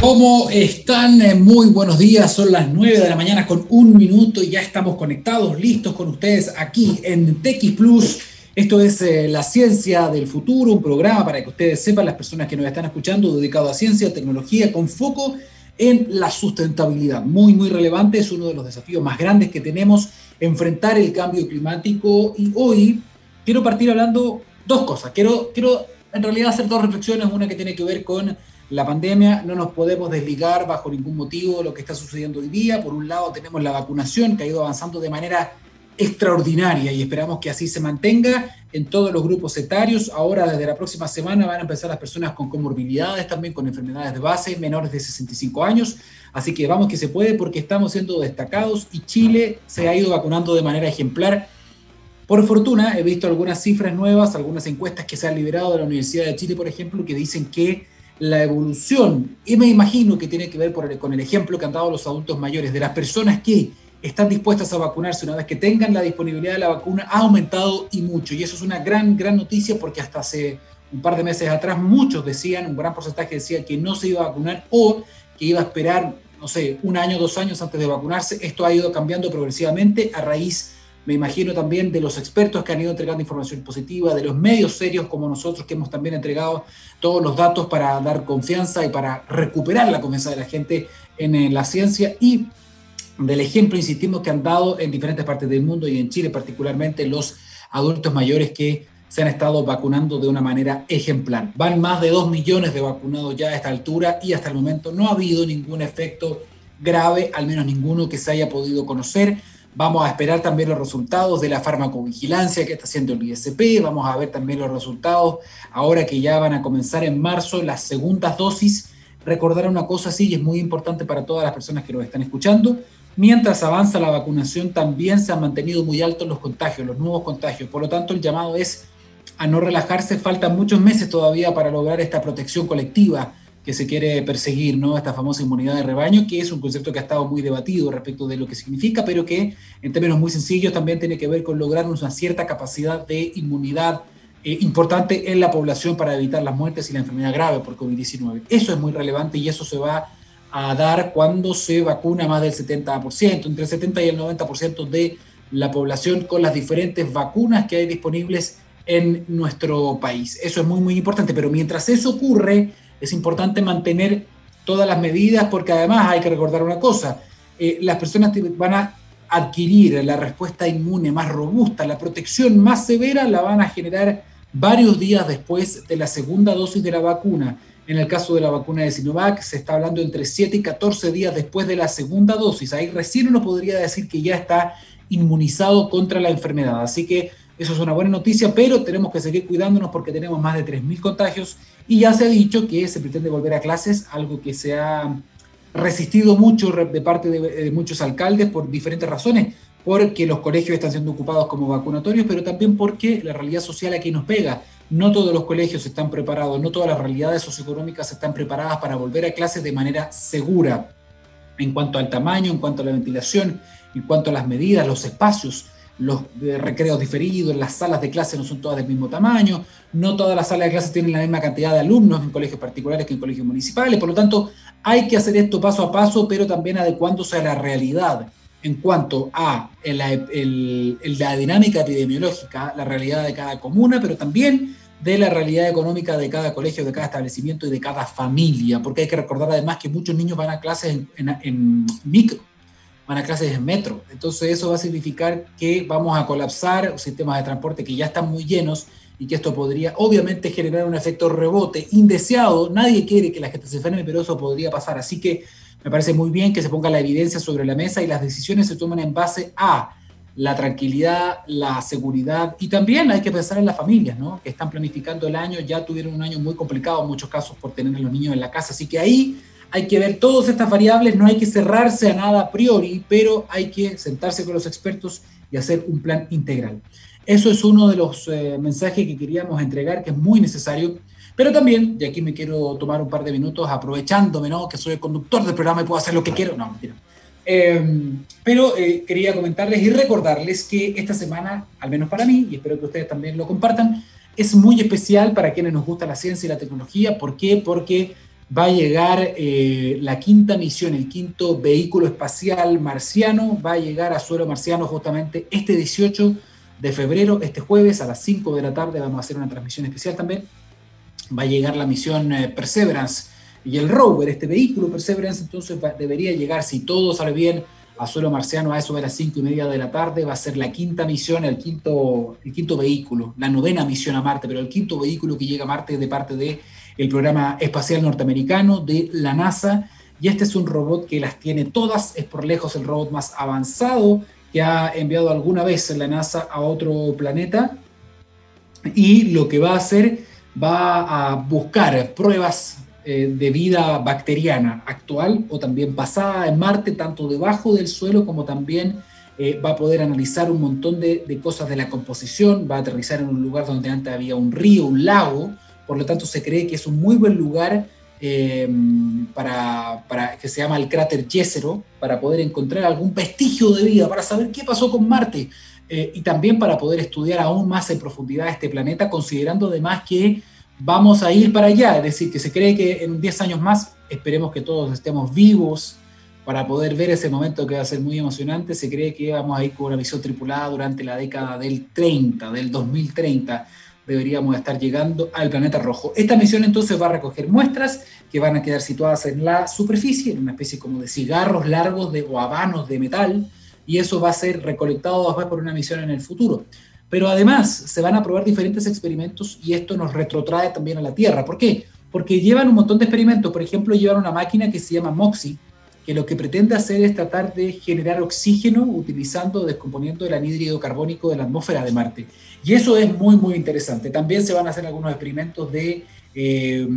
¿Cómo están? Eh, muy buenos días, son las 9 de la mañana con un minuto y ya estamos conectados, listos con ustedes aquí en TX Plus. Esto es eh, La Ciencia del Futuro, un programa para que ustedes sepan, las personas que nos están escuchando, dedicado a ciencia, tecnología, con foco en la sustentabilidad. Muy, muy relevante, es uno de los desafíos más grandes que tenemos, enfrentar el cambio climático. Y hoy quiero partir hablando dos cosas. Quiero, quiero en realidad hacer dos reflexiones, una que tiene que ver con la pandemia, no nos podemos desligar bajo ningún motivo de lo que está sucediendo hoy día. Por un lado tenemos la vacunación que ha ido avanzando de manera extraordinaria y esperamos que así se mantenga en todos los grupos etarios. Ahora, desde la próxima semana, van a empezar las personas con comorbilidades, también con enfermedades de base, menores de 65 años. Así que vamos que se puede porque estamos siendo destacados y Chile se ha ido vacunando de manera ejemplar. Por fortuna, he visto algunas cifras nuevas, algunas encuestas que se han liberado de la Universidad de Chile, por ejemplo, que dicen que la evolución, y me imagino que tiene que ver con el ejemplo que han dado los adultos mayores, de las personas que están dispuestas a vacunarse una vez que tengan la disponibilidad de la vacuna, ha aumentado y mucho. Y eso es una gran, gran noticia porque hasta hace un par de meses atrás muchos decían, un gran porcentaje decía que no se iba a vacunar o que iba a esperar, no sé, un año, dos años antes de vacunarse. Esto ha ido cambiando progresivamente a raíz me imagino también de los expertos que han ido entregando información positiva, de los medios serios como nosotros que hemos también entregado todos los datos para dar confianza y para recuperar la confianza de la gente en, la ciencia y del ejemplo, insistimos, que han dado en diferentes partes del mundo y en Chile particularmente los adultos mayores que se han estado vacunando de una manera ejemplar. Van más de 2 millones de vacunados ya a esta altura y hasta el momento no ha habido ningún efecto grave, al menos ninguno que se haya podido conocer. Vamos a esperar también los resultados de la farmacovigilancia que está haciendo el ISP. Vamos a ver también los resultados ahora que ya van a comenzar en marzo las segundas dosis. Recordar una cosa sí, y es muy importante para todas las personas que nos están escuchando. Mientras avanza la vacunación, también se han mantenido muy altos los contagios, los nuevos contagios. Por lo tanto, el llamado es a no relajarse. Faltan muchos meses todavía para lograr esta protección colectiva que se quiere perseguir, ¿no? Esta famosa inmunidad de rebaño, que es un concepto que ha estado muy debatido respecto de lo que significa, pero que en términos muy sencillos también tiene que ver con lograr una cierta capacidad de inmunidad eh, importante en la población para evitar las muertes y la enfermedad grave por COVID-19. Eso es muy relevante y eso se va a dar cuando se vacuna más del 70%, entre el 70 y el 90% de la población con las diferentes vacunas que hay disponibles en nuestro país. Eso es muy, muy importante, pero mientras eso ocurre, es importante mantener todas las medidas porque además hay que recordar una cosa, eh, las personas van a adquirir la respuesta inmune más robusta, la protección más severa la van a generar varios días después de la segunda dosis de la vacuna. En el caso de la vacuna de Sinovac se está hablando entre 7 y 14 días después de la segunda dosis. Ahí recién uno podría decir que ya está inmunizado contra la enfermedad. Así que eso es una buena noticia, pero tenemos que seguir cuidándonos porque tenemos más de 3.000 contagios y ya se ha dicho que se pretende volver a clases, algo que se ha resistido mucho de parte de, muchos alcaldes por diferentes razones, porque los colegios están siendo ocupados como vacunatorios, pero también porque la realidad social aquí nos pega. No todos los colegios están preparados, no todas las realidades socioeconómicas están preparadas para volver a clases de manera segura en cuanto al tamaño, en cuanto a la ventilación, en cuanto a las medidas, los espacios los recreos diferidos, las salas de clase no son todas del mismo tamaño, no todas las salas de clase tienen la misma cantidad de alumnos en colegios particulares que en colegios municipales, por lo tanto hay que hacer esto paso a paso, pero también adecuándose a la realidad en cuanto a la dinámica epidemiológica, la realidad de cada comuna, pero también de la realidad económica de cada colegio, de cada establecimiento y de cada familia, porque hay que recordar además que muchos niños van a clases en micro, van a clases en metro. Entonces eso va a significar que vamos a colapsar sistemas de transporte que ya están muy llenos y que esto podría obviamente generar un efecto rebote indeseado. Nadie quiere que la gente se enferme, pero eso podría pasar. Así que me parece muy bien que se ponga la evidencia sobre la mesa y las decisiones se tomen en base a la tranquilidad, la seguridad y también hay que pensar en las familias, ¿no? Que están planificando el año, ya tuvieron un año muy complicado en muchos casos por tener a los niños en la casa. Así que ahí hay que ver todas estas variables, no hay que cerrarse a nada a priori, pero hay que sentarse con los expertos y hacer un plan integral. Eso es uno de los eh, mensajes que queríamos entregar, que es muy necesario, pero también, y aquí me quiero tomar un par de minutos aprovechándome, ¿no? Que soy el conductor del programa y puedo hacer lo que quiero, no, mentira. Em, pero eh, quería comentarles y recordarles que esta semana, al menos para mí, y espero que ustedes también lo compartan, es muy especial para quienes nos gusta la ciencia y la tecnología. ¿Por qué? Porque va a llegar eh, la quinta misión, el quinto vehículo espacial marciano, va a llegar a suelo marciano justamente este 18 de febrero, este jueves a las 5 de la tarde, vamos a hacer una transmisión especial también. Va a llegar la misión eh, Perseverance y el rover, este vehículo Perseverance, entonces debería llegar, si todo sale bien, a suelo marciano a eso de las 5 y media de la tarde. Va a ser la quinta misión, el quinto, el quinto vehículo, la novena misión a Marte, pero el quinto vehículo que llega a Marte de parte de el programa espacial norteamericano de la NASA. Y este es un robot que las tiene todas, es por lejos el robot más avanzado que ha enviado alguna vez la NASA a otro planeta. Y lo que va a hacer, va a buscar pruebas eh, de vida bacteriana actual o también pasada en Marte, tanto debajo del suelo como también eh, va a poder analizar un montón de, de, cosas de la composición, va a aterrizar en un lugar donde antes había un río, un lago, por lo tanto se cree que es un muy buen lugar eh, para, para, que se llama el cráter Jezero, para poder encontrar algún vestigio de vida, para saber qué pasó con Marte eh, y también para poder estudiar aún más en profundidad este planeta, considerando además que vamos a ir para allá, es decir, que se cree que en 10 años más esperemos que todos estemos vivos para poder ver ese momento que va a ser muy emocionante, se cree que vamos a ir con una misión tripulada durante la década del 30, del 2030 deberíamos estar llegando al planeta rojo. Esta misión entonces va a recoger muestras que van a quedar situadas en la superficie, en una especie como de cigarros largos de, o habanos de metal, y eso va a ser recolectado después por una misión en el futuro. Pero además se van a probar diferentes experimentos y esto nos retrotrae también a la Tierra. ¿Por qué? Porque llevan un montón de experimentos. Por ejemplo, llevan una máquina que se llama MOXIE, que lo que pretende hacer es tratar de generar oxígeno utilizando, descomponiendo el anhídrido carbónico de la atmósfera de Marte. Y eso es muy, muy interesante. También se van a hacer algunos experimentos de eh,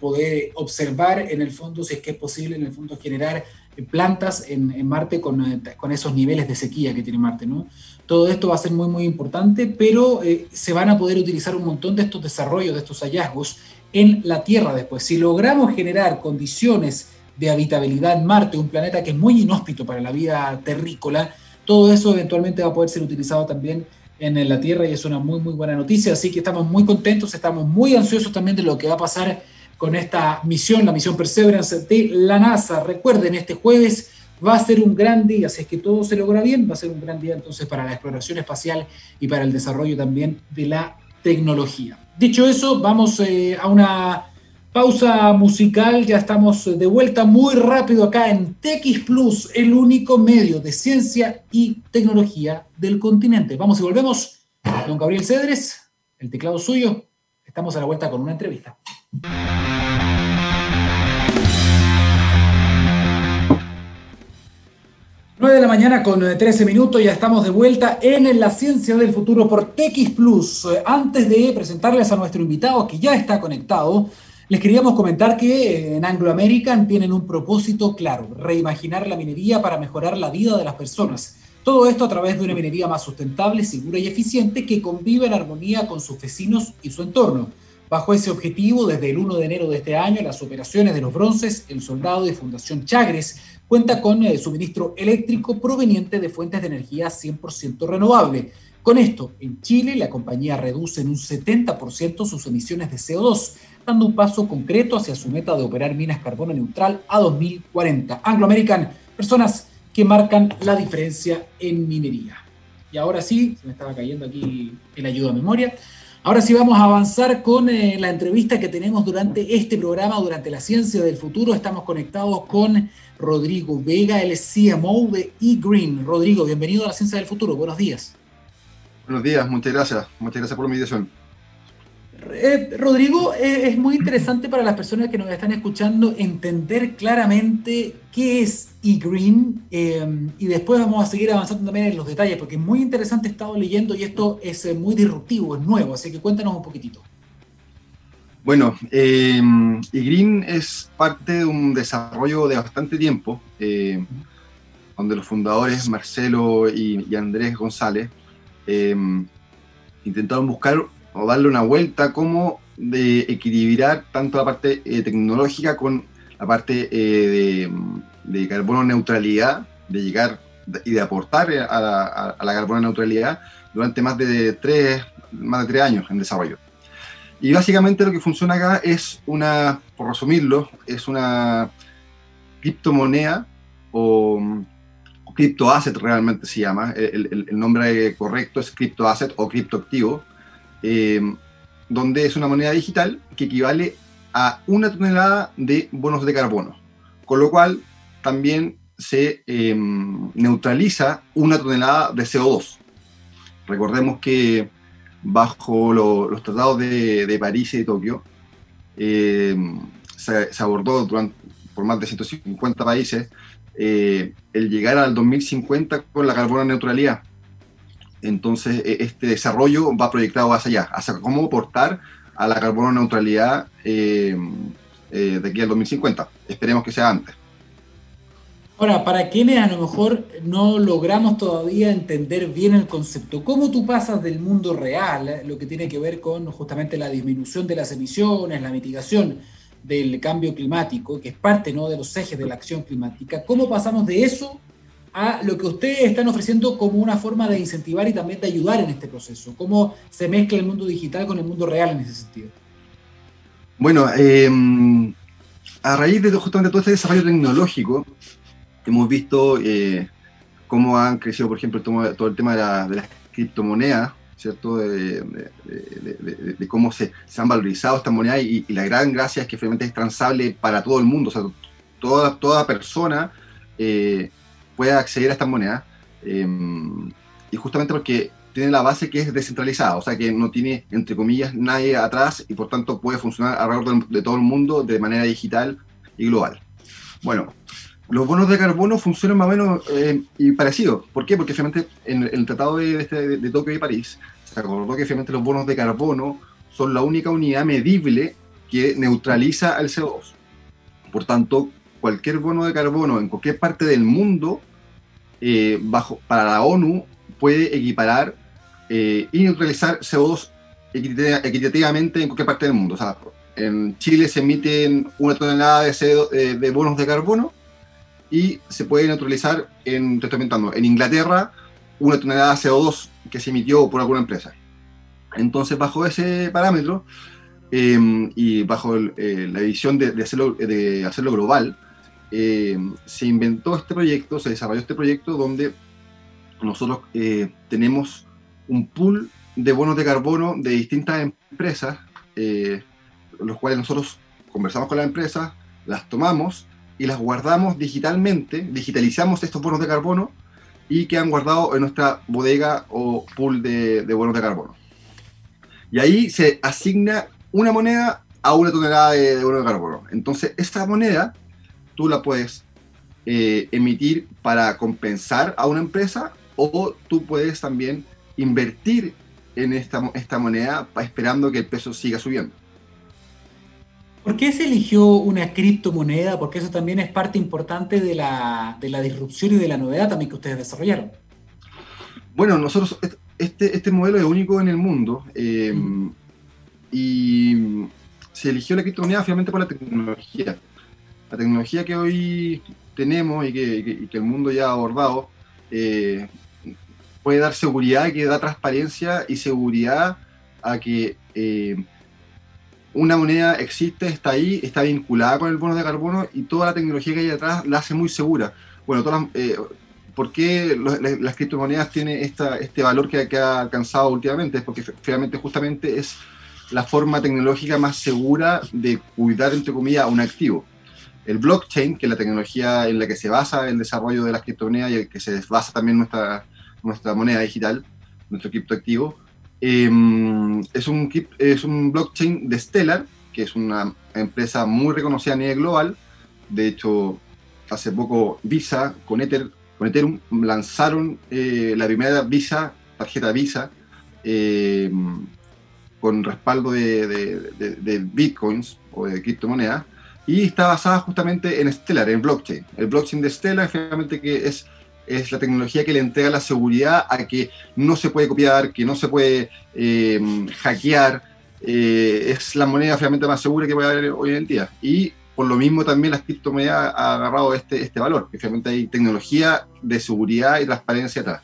poder observar en el fondo, si es que es posible, en el fondo generar plantas en, Marte con, con, esos niveles de sequía que tiene Marte. ¿no? Todo esto va a ser muy, muy importante, pero eh, se van a poder utilizar un montón de estos desarrollos, de estos hallazgos en la Tierra después. Si logramos generar condiciones de habitabilidad en Marte, un planeta que es muy inhóspito para la vida terrícola, todo eso eventualmente va a poder ser utilizado también en la Tierra y es una muy, muy buena noticia. Así que estamos muy contentos, estamos muy ansiosos también de lo que va a pasar con esta misión, la misión Perseverance de la NASA. Recuerden, este jueves va a ser un gran día, si es que todo se logra bien, va a ser un gran día entonces para la exploración espacial y para el desarrollo también de la tecnología. Dicho eso, vamos eh, a una Pausa musical, ya estamos de vuelta muy rápido acá en TX Plus, el único medio de ciencia y tecnología del continente. Vamos y volvemos. Don Gabriel Cedres, el teclado suyo. Estamos a la vuelta con una entrevista. 9 de la mañana con 13 eh, minutos, ya estamos de vuelta en La Ciencia del Futuro por TX Plus. Eh, antes de presentarles a nuestro invitado que ya está conectado, les queríamos comentar que en Anglo American tienen un propósito claro, reimaginar la minería para mejorar la vida de las personas. Todo esto a través de una minería más sustentable, segura y eficiente que convive en armonía con sus vecinos y su entorno. Bajo ese objetivo, desde el 1 de enero de este año, las operaciones de los bronces, el soldado de Fundación Chagres, cuenta con el eh, suministro eléctrico proveniente de fuentes de energía 100% renovable. Con esto, en Chile, la compañía reduce en un 70% sus emisiones de CO2 dando un paso concreto hacia su meta de operar minas carbono neutral a 2040. Anglo American, personas que marcan la diferencia en minería. Y ahora sí, se me estaba cayendo aquí el ayuda a memoria. Ahora sí vamos a avanzar con eh, la entrevista que tenemos durante este programa, durante la ciencia del futuro. Estamos conectados con Rodrigo Vega, el CMO de eGreen. Rodrigo, bienvenido a la ciencia del futuro. Buenos días. Buenos días, muchas gracias. Muchas gracias por la invitación. Eh, Rodrigo, eh, es muy interesante para las personas que nos están escuchando entender claramente qué es eGreen eh, y después vamos a seguir avanzando también en los detalles porque es muy interesante, he estado leyendo y esto es muy disruptivo, es nuevo, así que cuéntanos un poquitito. Bueno, eGreen es parte de un desarrollo de bastante tiempo, donde los fundadores Marcelo y, y Andrés González intentaron buscar o darle una vuelta, como de equilibrar tanto la parte eh, tecnológica con la parte eh, de, carbono neutralidad, de llegar y de aportar a la, a la, carbono neutralidad durante más de tres, más de tres años en desarrollo. Y básicamente lo que funciona acá es una, por resumirlo, es una criptomoneda o, criptoasset realmente se llama. El, nombre correcto es criptoasset o criptoactivo, eh, donde es una moneda digital que equivale a una tonelada de bonos de carbono. Con lo cual también se em, neutraliza una tonelada de CO2. Recordemos que bajo los tratados de, París y de Tokio em, se, abordó por más de 150 países eh, el llegar al 2050 con la carbono neutralidad. Entonces, e, este desarrollo va proyectado hacia allá, hacia cómo aportar a la carbono neutralidad em, eh, de aquí al 2050. Esperemos que sea antes. Ahora, para quienes a lo mejor no logramos todavía entender bien el concepto, ¿cómo tú pasas del mundo real, eh, lo que tiene que ver con justamente la disminución de las emisiones, la mitigación del cambio climático, que es parte ¿no? de los ejes de la acción climática, cómo pasamos de eso a lo que ustedes están ofreciendo como una forma de incentivar y también de ayudar en este proceso? ¿Cómo se mezcla el mundo digital con el mundo real en ese sentido? Bueno, em, a raíz de justamente todo este desarrollo tecnológico, hemos visto eh, cómo han crecido, por ejemplo, todo, el tema de, las criptomonedas, ¿cierto? De, cómo se, han valorizado estas monedas y, la gran gracia es que finalmente es transable para todo el mundo, o sea, toda, toda persona eh, puede acceder a estas monedas eh, y justamente porque tiene la base que es descentralizada, o sea que no tiene, entre comillas, nadie atrás y por tanto puede funcionar alrededor de todo el mundo de manera digital y global. Bueno, los bonos de carbono funcionan más o menos eh, y parecidos. ¿Por qué? Porque finalmente en, el Tratado de, este, de, Tokio y París se acordó que finalmente los bonos de carbono son la única unidad medible que neutraliza el CO2. Por tanto, cualquier bono de carbono en cualquier parte del mundo, eh, bajo, para la ONU, puede equiparar eh, y neutralizar CO2 equitativamente en cualquier parte del mundo. O sea, en Chile se emiten una tonelada de, CO, de bonos de carbono y se puede neutralizar en, en Inglaterra una tonelada de CO2 que se emitió por alguna empresa. Entonces, bajo ese parámetro em, y bajo eh, la visión de, hacerlo, de hacerlo global, em, se inventó este proyecto, se desarrolló este proyecto donde nosotros eh, tenemos un pool de bonos de carbono de distintas empresas, eh, los cuales nosotros conversamos con las empresas, las tomamos y las guardamos digitalmente, digitalizamos estos bonos de carbono y quedan guardados en nuestra bodega o pool de, bonos de carbono. Y ahí se asigna una moneda a una tonelada de, bonos de carbono. Entonces, esta moneda tú la puedes eh, emitir para compensar a una empresa o tú puedes también invertir en esta, esta moneda esperando que el peso siga subiendo. ¿Por qué se eligió una criptomoneda? Porque eso también es parte importante de la, disrupción y de la novedad también que ustedes desarrollaron. Bueno, nosotros, este, este modelo es único en el mundo eh, y se eligió la criptomoneda finalmente por la tecnología. La tecnología que hoy tenemos y que, el mundo ya ha abordado eh, puede dar seguridad, que da transparencia y seguridad a que eh, una moneda existe, está ahí, está vinculada con el bono de carbono y toda la tecnología que hay detrás la hace muy segura. Bueno, todas eh, ¿por qué las criptomonedas tienen esta, este valor que, ha alcanzado últimamente? Es porque finalmente justamente es la forma tecnológica más segura de cuidar, entre comillas, un activo. El blockchain, que es la tecnología en la que se basa el desarrollo de las criptomonedas y en que se basa también nuestra, nuestra moneda digital, nuestro criptoactivo, Em, es, un, es un blockchain de Stellar, que es una empresa muy reconocida a nivel global. De hecho, hace poco Visa con, Ether, con Ethereum lanzaron eh, la primera Visa, tarjeta Visa, em, con respaldo de, bitcoins o de criptomonedas, y está basada justamente en Stellar, en blockchain. El blockchain de Stellar, finalmente, que es es la tecnología que le entrega la seguridad a que no se puede copiar, que no se puede eh, hackear. Eh, es la moneda finalmente más segura que puede haber hoy en día. Y por lo mismo también las criptomonedas ha agarrado este, este valor, que finalmente hay tecnología de seguridad y transparencia atrás.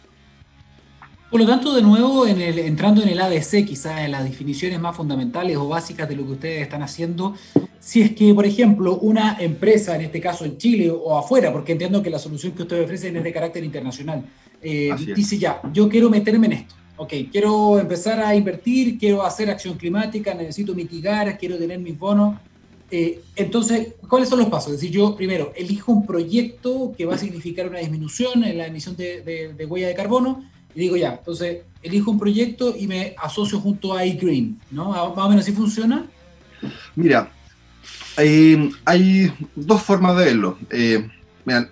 Por lo tanto, de nuevo, en el, entrando en el ABC, quizás en las definiciones más fundamentales o básicas de lo que ustedes están haciendo, si es que, por ejemplo, una empresa, en este caso en Chile o afuera, porque entiendo que la solución que ustedes ofrecen es de carácter internacional, eh, dice ya, yo quiero meterme en esto, ok, quiero empezar a invertir, quiero hacer acción climática, necesito mitigar, quiero tener mis bonos. Eh, entonces, ¿cuáles son los pasos? Es decir, yo primero elijo un proyecto que va a significar una disminución en la emisión de, de huella de carbono y digo ya, entonces elijo un proyecto y me asocio junto a iGreen, ¿no? Más o menos así funciona. Mira, hay, dos formas de verlo. Eh, mira,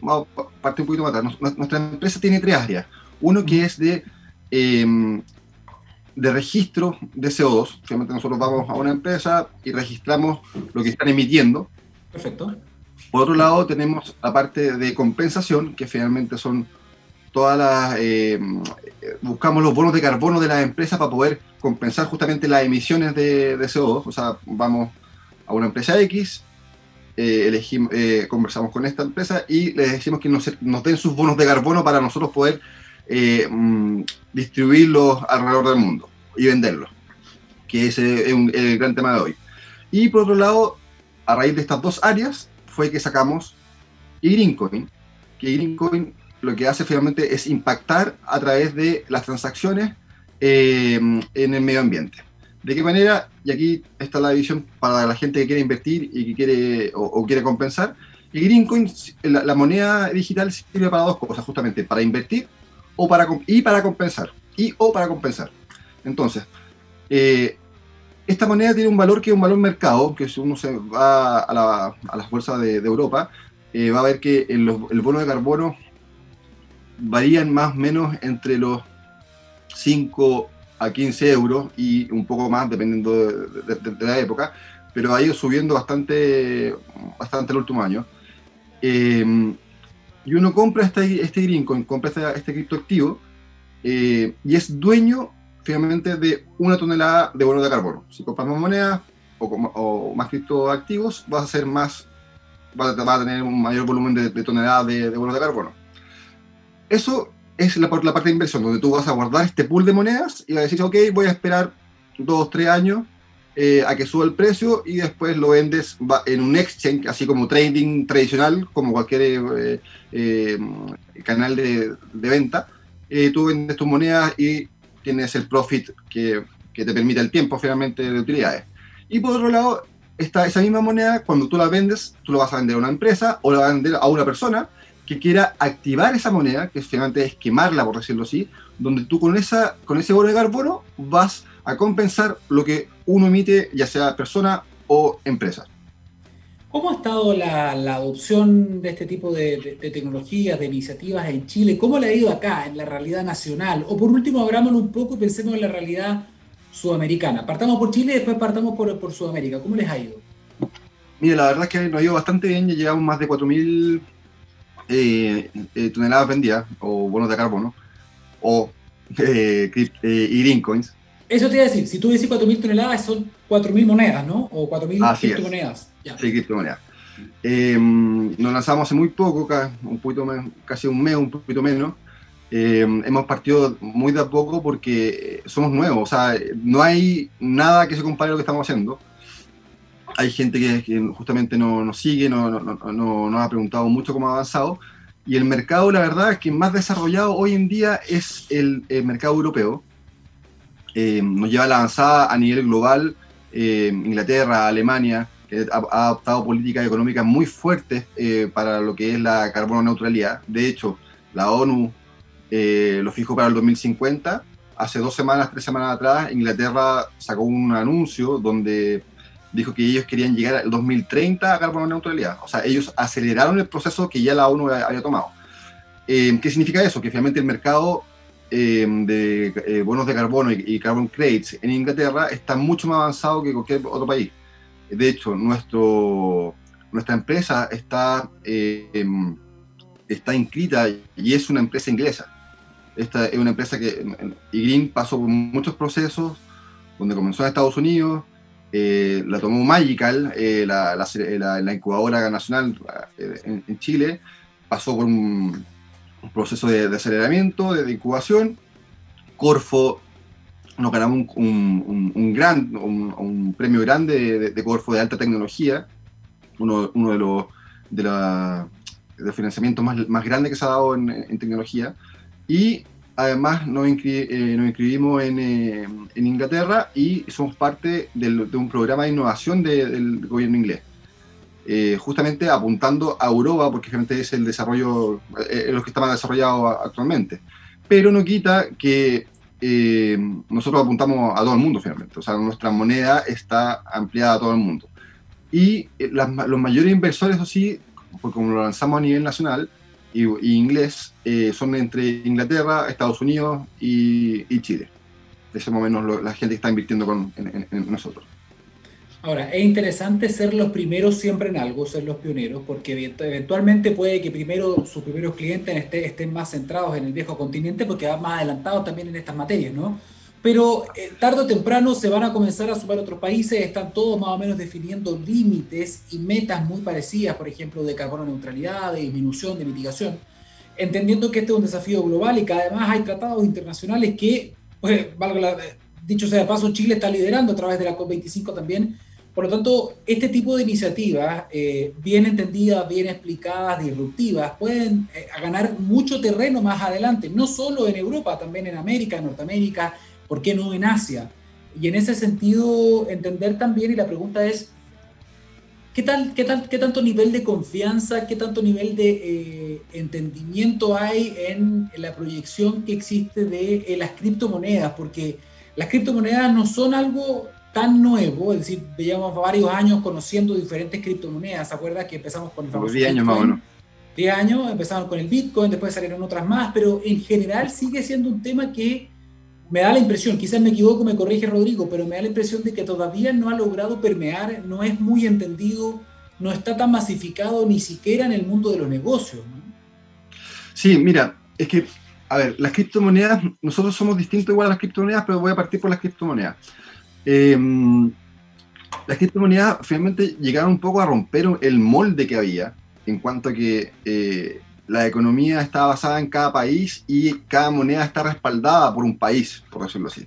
vamos a partir un poquito más atrás. Nuestra empresa tiene tres áreas. Uno que es de, em, de registro de CO2. Obviamente nosotros vamos a una empresa y registramos lo que están emitiendo. Perfecto. Por otro lado, tenemos la parte de compensación, que finalmente son todas las, eh, buscamos los bonos de carbono de las empresas para poder compensar justamente las emisiones de, CO2. O sea, vamos a una empresa X, eh, eh, conversamos con esta empresa y les decimos que nos, den sus bonos de carbono para nosotros poder mm, distribuirlos alrededor del mundo y venderlos, que es el gran tema de hoy. Y por otro lado, a raíz de estas dos áreas, fue que sacamos Greencoin, que Greencoin lo que hace finalmente es impactar a través de las transacciones eh, en el medio ambiente. ¿De qué manera? Y aquí está la visión para la gente que quiere invertir y que quiere o, quiere compensar. Y Greencoin, la, moneda digital sirve para dos cosas, justamente para invertir o para, y para compensar. Y o para compensar. Entonces, eh, esta moneda tiene un valor que es un valor mercado, que si uno se va a, la, a las bolsas de, Europa, eh, va a ver que el, el bono de carbono varían más o menos entre los 5 a 15 euros y un poco más dependiendo de, la época, pero ha ido subiendo bastante, bastante el último año. Eh, y uno compra este, este Greencoin, compra este, criptoactivo eh, y es dueño finalmente de una tonelada de bonos de carbono. Si compras más monedas o, más criptoactivos, vas a ser más, vas a, tener un mayor volumen de, toneladas de, de de carbono. Eso es la, parte de inversión, donde tú vas a guardar este pool de monedas y vas a decir, ok, voy a esperar dos, tres años eh, a que suba el precio y después lo vendes en un exchange, así como trading tradicional, como cualquier eh, eh, canal de, de venta. tú vendes tus monedas y tienes el profit que, te permite el tiempo finalmente de utilidades. Y por otro lado, está esa misma moneda, cuando tú la vendes, tú la vas a vender a una empresa o la vas a vender a una persona que quiera activar esa moneda, que finalmente es quemarla, por decirlo así, donde tú con, esa, con ese bono de carbono vas a compensar lo que uno emite, ya sea persona o empresa. ¿Cómo ha estado la, adopción de este tipo de, tecnologías, de iniciativas en Chile? ¿Cómo le ha ido acá, en la realidad nacional? O por último, abrámoslo un poco y pensemos en la realidad sudamericana. Partamos por Chile y después partamos por, por Sudamérica. ¿Cómo les ha ido? Mira, la verdad es que nos ha ido bastante bien, ya llevamos más de 4.000 eh, eh, toneladas vendidas, o bonos de carbono, o eh, eh, y green coins. Eso te iba a decir, si tú dices 4.000 toneladas, son 4.000 monedas, ¿no? O 4.000 criptomonedas. Sí, criptomonedas. nos lanzamos hace muy poco, un poquito casi un mes, un poquito menos. hemos partido muy de a poco porque somos nuevos, o sea, no hay nada que se compare a lo que estamos haciendo hay gente que, justamente nos no sigue, nos no, no, ha preguntado mucho cómo ha avanzado. Y el mercado, la verdad, es que más desarrollado hoy en día es el, mercado europeo. Eh, nos lleva a la avanzada a nivel global. Eh, Inglaterra, Alemania, que ha, adoptado políticas económicas muy fuertes eh, para lo que es la carbono neutralidad. De hecho, la ONU lo fijó para el 2050. Hace dos semanas, tres semanas atrás, Inglaterra sacó un anuncio donde dijo que ellos querían llegar al 2030 a carbono neutralidad. O sea, ellos aceleraron el proceso que ya la ONU había tomado. Eh, ¿Qué significa eso? Que finalmente el mercado eh, de eh, bonos de carbono y, carbon credits en Inglaterra está mucho más avanzado que cualquier otro país. De hecho, nuestro, nuestra empresa está, está inscrita y es una empresa inglesa. Esta es una empresa que, y Green pasó por muchos procesos, donde comenzó en Estados Unidos, eh, la tomó Magical, eh, la, incubadora nacional eh, en, Chile, pasó por un, proceso de, aceleramiento, de, incubación, Corfo, nos ganamos un, gran, un, premio grande de, Corfo de alta tecnología, uno, de los de, la, financiamientos más, más grandes que se ha dado en, tecnología. Y además nos, eh, nos inscribimos en, eh, en, Inglaterra y somos parte de un programa de innovación del gobierno inglés. Eh, justamente apuntando a Europa, porque realmente es el desarrollo, es lo que está más desarrollado actualmente. Pero no quita que eh, nosotros apuntamos a todo el mundo finalmente, o sea, nuestra moneda está ampliada a todo el mundo. Y eh, los mayores inversores, así, porque como lo lanzamos a nivel nacional y, inglés, eh, son entre Inglaterra, Estados Unidos y, Chile. De ese momento la gente está invirtiendo con, en nosotros. Ahora, es interesante ser los primeros siempre en algo, ser los pioneros, porque eventualmente puede que primero sus primeros clientes estén, más centrados en el viejo continente porque van más adelantados también en estas materias, ¿no? Pero eh, tarde o temprano se van a comenzar a sumar otros países, están todos más o menos definiendo límites y metas muy parecidas, por ejemplo, de carbono neutralidad, de disminución, de mitigación, entendiendo que este es un desafío global y que además hay tratados internacionales que, pues, valga dicho sea de paso, Chile está liderando a través de la COP25 también. Por lo tanto, este tipo de iniciativas, eh, bien entendidas, bien explicadas, disruptivas, pueden eh, ganar mucho terreno más adelante, no solo en Europa, también en América, en Norteamérica, ¿por qué no en Asia? Y en ese sentido, entender también, y la pregunta es, ¿qué, tal, qué, tal, qué tanto nivel de confianza, qué tanto nivel de eh, entendimiento hay en la proyección que existe de las criptomonedas? Porque las criptomonedas no son algo tan nuevo, es decir, llevamos varios años conociendo diferentes criptomonedas. ¿Se acuerda que empezamos con el famoso 10 años más o menos. 10 años, empezamos con el Bitcoin, después salieron otras más, pero en general sigue siendo un tema que me da la impresión, quizás me equivoco, me corrige Rodrigo, pero me da la impresión de que todavía no ha logrado permear, no es muy entendido, no está tan masificado ni siquiera en el mundo de los negocios. Sí, mira, es que, a ver, las criptomonedas, nosotros somos distintos igual a las criptomonedas, pero voy a partir por las criptomonedas. Eh, las criptomonedas finalmente llegaron un poco a romper el molde que había en cuanto a que eh, la economía está basada en cada país y cada moneda está respaldada por un país, por decirlo así.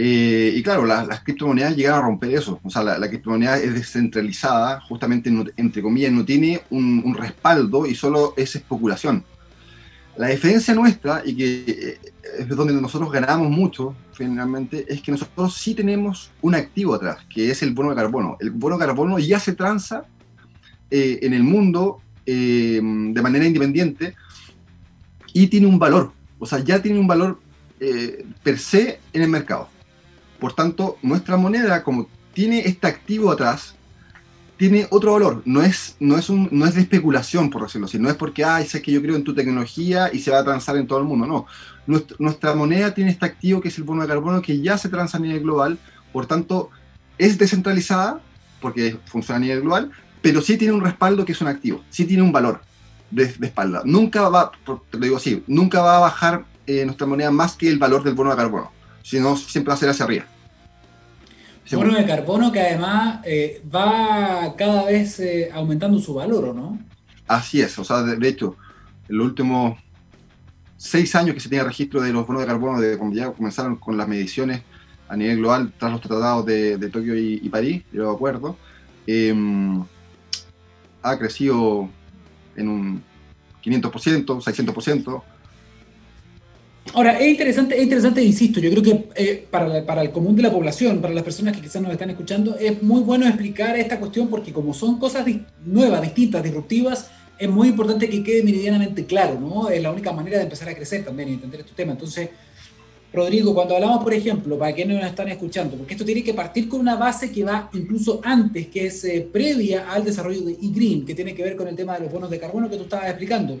Eh, y claro, las criptomonedas llegaron a romper eso. O sea, la, criptomoneda es descentralizada, justamente, entre comillas, no tiene un, respaldo y solo es especulación. La diferencia nuestra, y que eh, es donde nosotros ganamos mucho, finalmente, es que nosotros sí tenemos un activo atrás, que es el bono de carbono. El bono de carbono ya se transa eh, en el mundo eh, de manera independiente y tiene un valor, o sea, ya tiene un valor per se en el mercado. Por tanto, nuestra moneda, como tiene este activo atrás, tiene otro valor, no es, no es, un, no es de especulación, por decirlo así, no es porque, ay, sé que yo creo en tu tecnología y se va a transar en todo el mundo, no. Nuestra, moneda tiene este activo que es el bono de carbono que ya se transa a nivel global, por tanto, es descentralizada, porque funciona a nivel global, pero sí tiene un respaldo que es un activo, sí tiene un valor de, espalda. Nunca va, te lo digo así, nunca va a bajar eh, nuestra moneda más que el valor del bono de carbono, sino siempre va a ser hacia arriba bono de carbono que además eh, va cada vez eh, aumentando su valor, ¿o no? Así es, o sea, de, hecho, en los últimos seis años que se tiene registro de los bonos de carbono, de cuando ya comenzaron con las mediciones a nivel global tras los tratados de, Tokio y, París, yo acuerdo, em, ha crecido en un 500%, 600%, Ahora, es interesante, es interesante, insisto, yo creo que eh, para, para, el común de la población, para las personas que quizás nos están escuchando, es muy bueno explicar esta cuestión porque como son cosas nuevas, distintas, disruptivas, es muy importante que quede meridianamente claro, ¿no? Es la única manera de empezar a crecer también y entender estos temas. Entonces, Rodrigo, cuando hablamos, por ejemplo, para quienes nos están escuchando, porque esto tiene que partir con una base que va incluso antes, que es eh, previa al desarrollo de e-Green, que tiene que ver con el tema de los bonos de carbono que tú estabas explicando.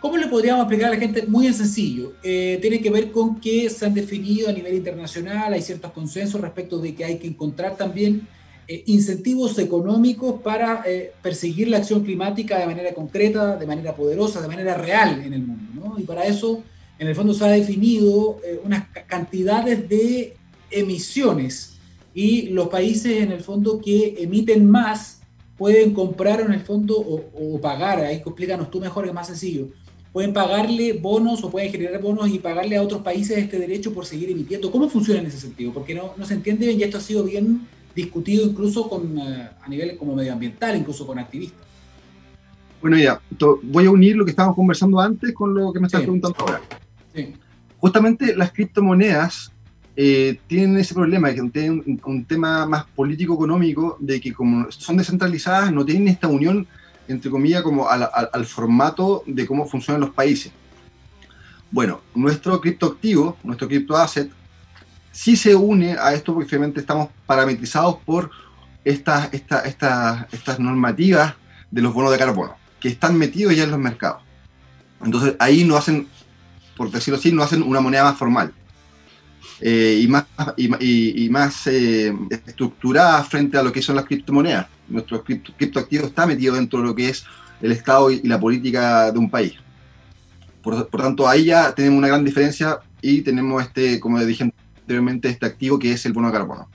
¿Cómo le podríamos explicar a la gente? Muy en sencillo. Eh, tiene que ver con que se han definido a nivel internacional, hay ciertos consensos respecto de que hay que encontrar también eh, incentivos económicos para eh, perseguir la acción climática de manera concreta, de manera poderosa, de manera real en el mundo. Y para eso, en el fondo, se ha definido unas cantidades de emisiones y los países, en el fondo, que emiten más pueden comprar en el fondo o, o pagar, ahí explícanos tú mejor, es más sencillo pueden pagarle bonos o pueden generar bonos y pagarle a otros países este derecho por seguir emitiendo. ¿Cómo funciona en ese sentido? Porque no, no se entiende bien y esto ha sido bien discutido incluso con, eh, a nivel como medioambiental, incluso con activistas. Bueno, ya, voy a unir lo que estábamos conversando antes con lo que me estás preguntando ahora. Justamente las criptomonedas eh, tienen ese problema, que tienen un, tema más político-económico, de que como son descentralizadas, no tienen esta unión, entre comillas, como al, formato de cómo funcionan los países. Bueno, nuestro criptoactivo, nuestro criptoasset, sí se une a esto porque finalmente estamos parametrizados por estas, estas, normativas de los bonos de carbono, que están metidos ya en los mercados. Entonces ahí no hacen, por decirlo así, no hacen una moneda más formal. Eh, y más, y, más eh, estructurada frente a lo que son las criptomonedas. Nuestro criptoactivo está metido dentro de lo que es el Estado y, la política de un país. Por, por, tanto, ahí ya tenemos una gran diferencia y tenemos este, como dije anteriormente, este activo que es el bono de carbono.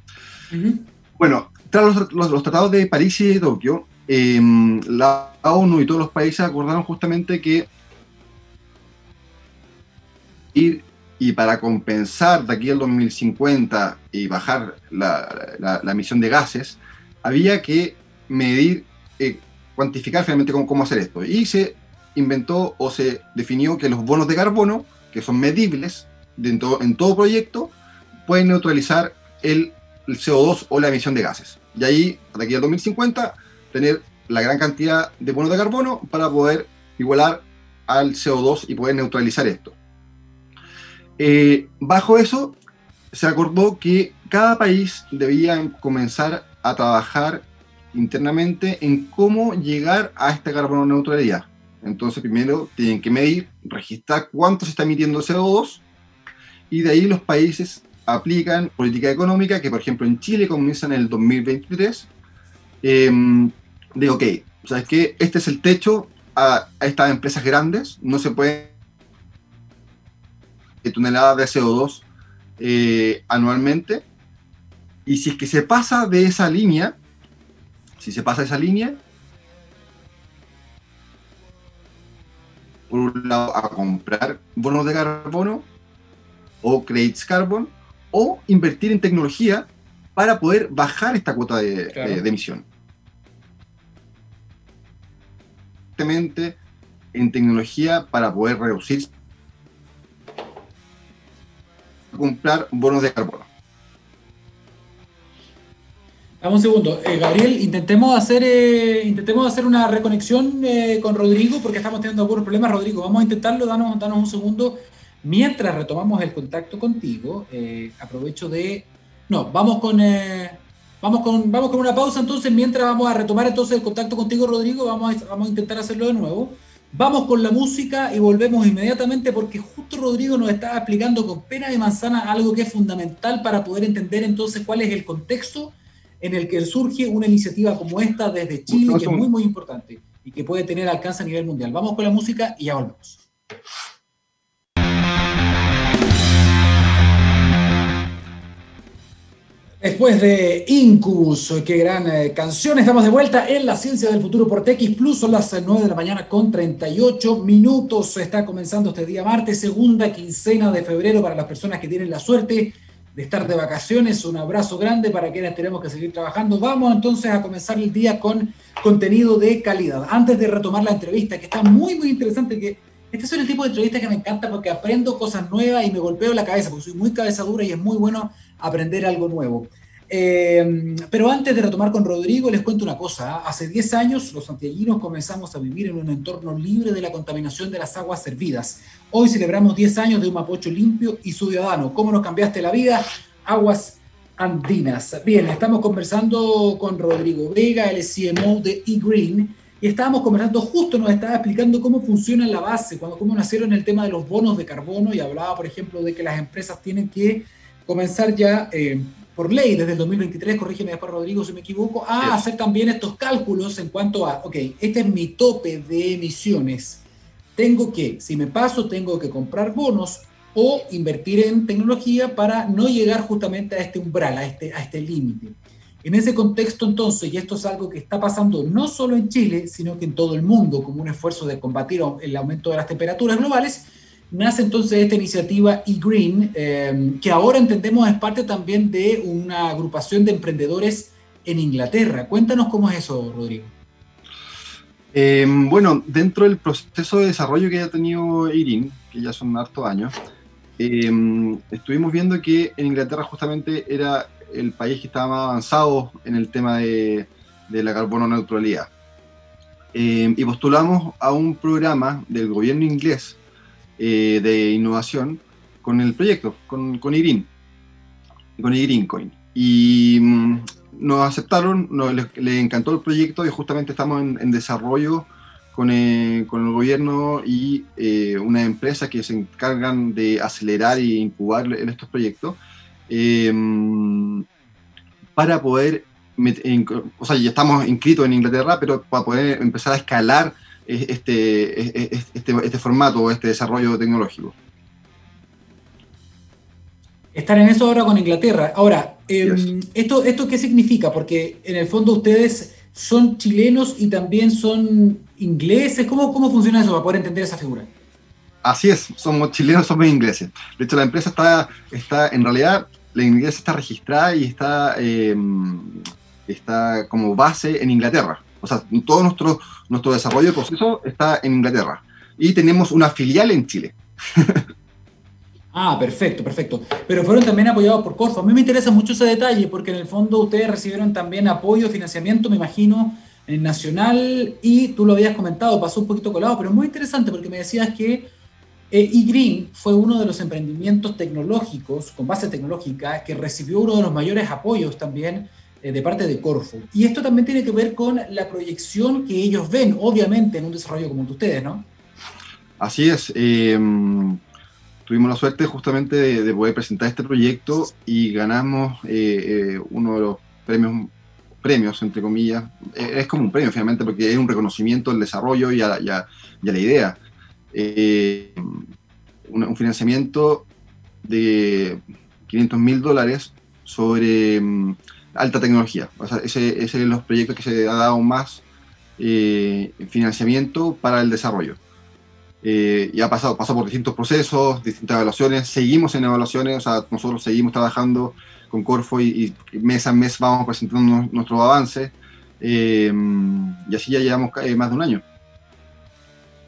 Bueno, tras los, tratados de París y de Tokio, em, la ONU y todos los países acordaron justamente que ir y para compensar de aquí al 2050 y bajar la, emisión de gases, había que medir, eh, cuantificar finalmente cómo, hacer esto. Y se inventó o se definió que los bonos de carbono, que son medibles dentro, en todo proyecto, pueden neutralizar el, el CO2 o la emisión de gases. Y ahí, de aquí al 2050, tener la gran cantidad de bonos de carbono para poder igualar al CO2 y poder neutralizar esto. Eh, bajo eso, se acordó que cada país debía comenzar a trabajar internamente en cómo llegar a esta carbono neutralidad. Entonces, primero tienen que medir, registrar cuánto se está emitiendo CO2 y de ahí los países aplican política económica que, por ejemplo, en Chile comienza en el 2023 em, de, ok, ¿sabes qué? Este es el techo a, a estas empresas grandes, no se puede toneladas de CO2 eh, anualmente. Y si es que se pasa de esa línea, si se pasa esa línea, por un lado a comprar bonos de carbono o credits carbon o invertir en tecnología para poder bajar esta cuota de, de emisión. En tecnología para poder reducir comprar bonos de carbono. Dame un segundo. Eh, Gabriel, intentemos hacer, eh, intentemos hacer una reconexión eh, con Rodrigo porque estamos teniendo algunos problemas. Rodrigo, vamos a intentarlo, danos, danos un segundo. Mientras retomamos el contacto contigo, aprovecho de... No, vamos con, vamos, con, vamos con una pausa entonces. Mientras vamos a retomar entonces el contacto contigo, Rodrigo, vamos vamos a intentar hacerlo de nuevo. Vamos con la música y volvemos inmediatamente porque justo Rodrigo nos estaba explicando con pena de manzana algo que es fundamental para poder entender entonces cuál es el contexto en el que surge una iniciativa como esta desde Chile, que es muy, muy importante y que puede tener alcance a nivel mundial. Vamos con la música y ya volvemos. Después de Incubus, qué gran eh, canción, estamos de vuelta en la ciencia del futuro por TX Plus, son las 9 de la mañana con 38 minutos, está comenzando este día martes, segunda quincena de febrero para las personas que tienen la suerte de estar de vacaciones, un abrazo grande para quienes tenemos que seguir trabajando. Vamos entonces a comenzar el día con contenido de calidad. Antes de retomar la entrevista, que está muy, muy interesante, que este es el tipo de entrevista que me encanta porque aprendo cosas nuevas y me golpeo la cabeza, porque soy muy cabeza dura y es muy bueno aprender algo nuevo. Eh, pero antes de retomar con Rodrigo, les cuento una cosa. ¿ah? Hace 10 años los santiaguinos comenzamos a vivir en un entorno libre de la contaminación de las aguas servidas. Hoy celebramos 10 años de un Mapocho limpio y ciudadano. ¿Cómo nos cambiaste la vida? Aguas andinas. Bien, estamos conversando con Rodrigo Vega, el CMO de eGreen y estábamos conversando, justo nos estaba explicando cómo funciona la base, cuando, cómo nacieron el tema de los bonos de carbono y hablaba, por ejemplo, de que las empresas tienen que comenzar ya eh, por ley desde el 2023, corrígeme después Rodrigo si me equivoco, a hacer también estos cálculos en cuanto a, ok, este es mi tope de emisiones. Tengo que, si me paso, tengo que comprar bonos o invertir en tecnología para no llegar justamente a este umbral, a este, a este límite. En ese contexto entonces, y esto es algo que está pasando no solo en Chile, sino que en todo el mundo como un esfuerzo de combatir el aumento de las temperaturas globales, nace entonces esta iniciativa eGreen, eh, que ahora entendemos es parte también de una agrupación de emprendedores en Inglaterra. Cuéntanos cómo es eso, Rodrigo. Eh, bueno, dentro del proceso de desarrollo que ha tenido eGreen, que ya son hartos años, eh, estuvimos viendo que en Inglaterra justamente era el país que estaba más avanzado en el tema de, la carbono neutralidad. Y postulamos a un programa del gobierno inglés eh, de innovación con el proyecto, con, con IRIN, con IRIN Coin. Y mm, nos aceptaron, nos, les, encantó el proyecto y justamente estamos en, desarrollo con, eh, con, el gobierno y una empresa que se encargan de acelerar e incubar estos proyectos. Em, para poder, o sea, ya estamos inscritos en Inglaterra, pero para poder empezar a escalar este, este, este formato, este desarrollo tecnológico. Están en eso ahora con Inglaterra. Ahora, em, ¿esto, ¿esto qué significa? Porque en el fondo ustedes son chilenos y también son ingleses. ¿Cómo, cómo funciona eso para poder entender esa figura? Así es, somos chilenos, somos ingleses. De hecho, la empresa está, está en realidad, la inglesa está registrada y está, em, está como base en Inglaterra. O sea, todo nuestro, nuestro desarrollo de proceso está en Inglaterra. Y tenemos una filial en Chile. ah, perfecto, perfecto. Pero fueron también apoyados por Corfo. A mí me interesa mucho ese detalle porque en el fondo ustedes recibieron también apoyo, financiamiento, me imagino, Nacional y tú lo habías comentado, pasó un poquito colado, pero es muy interesante porque me decías que eh, eGreen fue uno de los emprendimientos tecnológicos, con base tecnológica, que recibió uno de los mayores apoyos también de parte de Corfo. Y esto también tiene que ver con la proyección que ellos ven, obviamente, en un desarrollo como el de ustedes, ¿no? Así es. Em, tuvimos la suerte justamente de, poder presentar este proyecto y ganamos eh, uno de los premios premios, entre comillas, es como un premio finalmente porque es un reconocimiento al desarrollo y a, y la idea. Eh, un, financiamiento de 500 mil dólares sobre mm, alta tecnología. ese, es de los proyectos que se ha dado más eh, financiamiento para el desarrollo. Eh, y ha pasado, pasó por distintos procesos, distintas evaluaciones, seguimos en evaluaciones, o sea, nosotros seguimos trabajando con Corfo y, mes a mes vamos presentando nuestro avance y así ya llevamos más de un año.